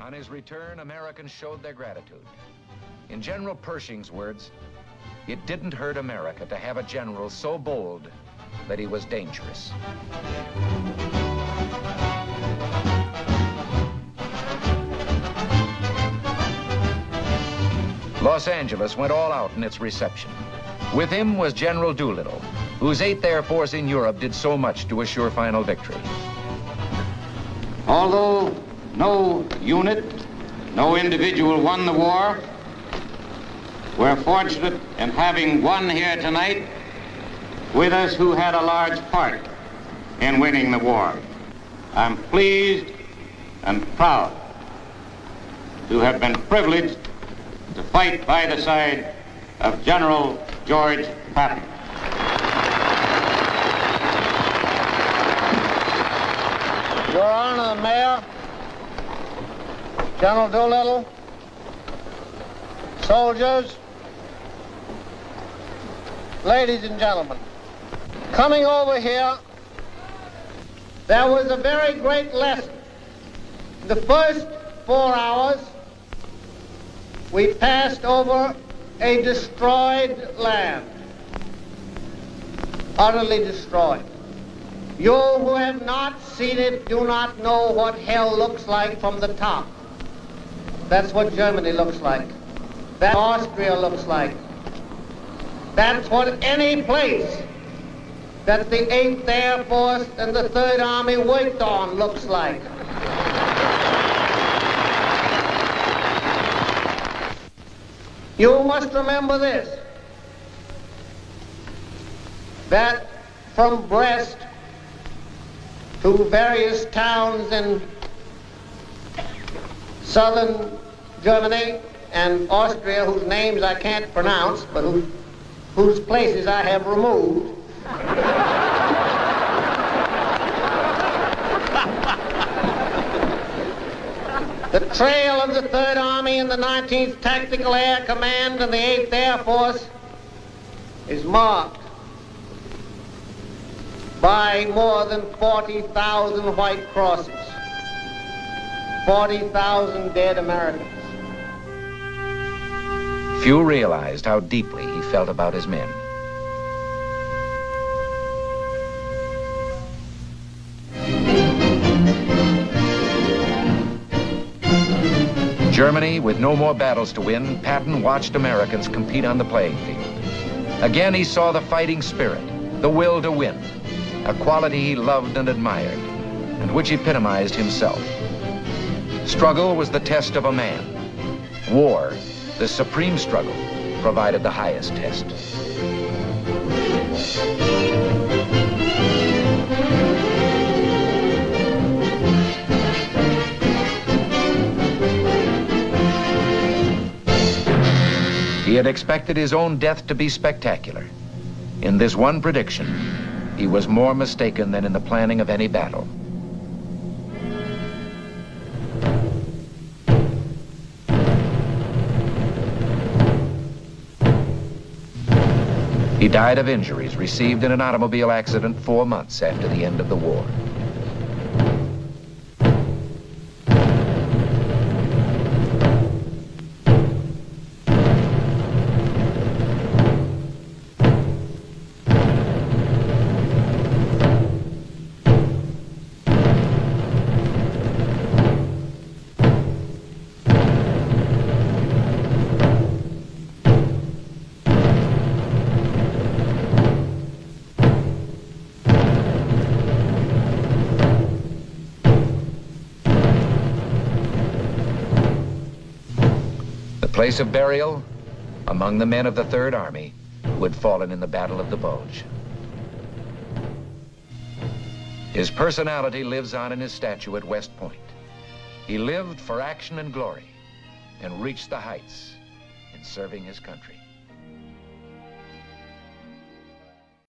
On his return, Americans showed their gratitude. In General Pershing's words, it didn't hurt America to have a general so bold that he was dangerous. Los Angeles went all out in its reception. With him was General Doolittle, whose 8th Air Force in Europe did so much to assure final victory. Although no unit, no individual won the war, we're fortunate in having one here tonight with us who had a large part in winning the war. I'm pleased and proud to have been privileged to fight by the side of General George Patton. Your Honor, the Mayor, General Doolittle, soldiers, ladies and gentlemen, coming over here, there was a very great lesson. The first four hours, we passed over a destroyed land, utterly destroyed. You who have not seen it do not know what hell looks like from the top. That's what Germany looks like. That Austria looks like. That's what any place that the 8th Air Force and the 3rd Army worked on looks like. You must remember this, that from Brest to various towns in southern Germany and Austria whose names I can't pronounce, but whose, whose places I have removed. the trail of the Third Army and the 19th Tactical Air Command and the 8th Air Force is marked by more than 40,000 white crosses, 40,000 dead Americans. Few realized how deeply he felt about his men. Germany, with no more battles to win, Patton watched Americans compete on the playing field. Again, he saw the fighting spirit, the will to win, a quality he loved and admired, and which epitomized himself. Struggle was the test of a man. War, the supreme struggle, provided the highest test. He had expected his own death to be spectacular. In this one prediction, he was more mistaken than in the planning of any battle. He died of injuries received in an automobile accident four months after the end of the war. Place of burial among the men of the Third Army who had fallen in the Battle of the Bulge. His personality lives on in his statue at West Point. He lived for action and glory and reached the heights in serving his country.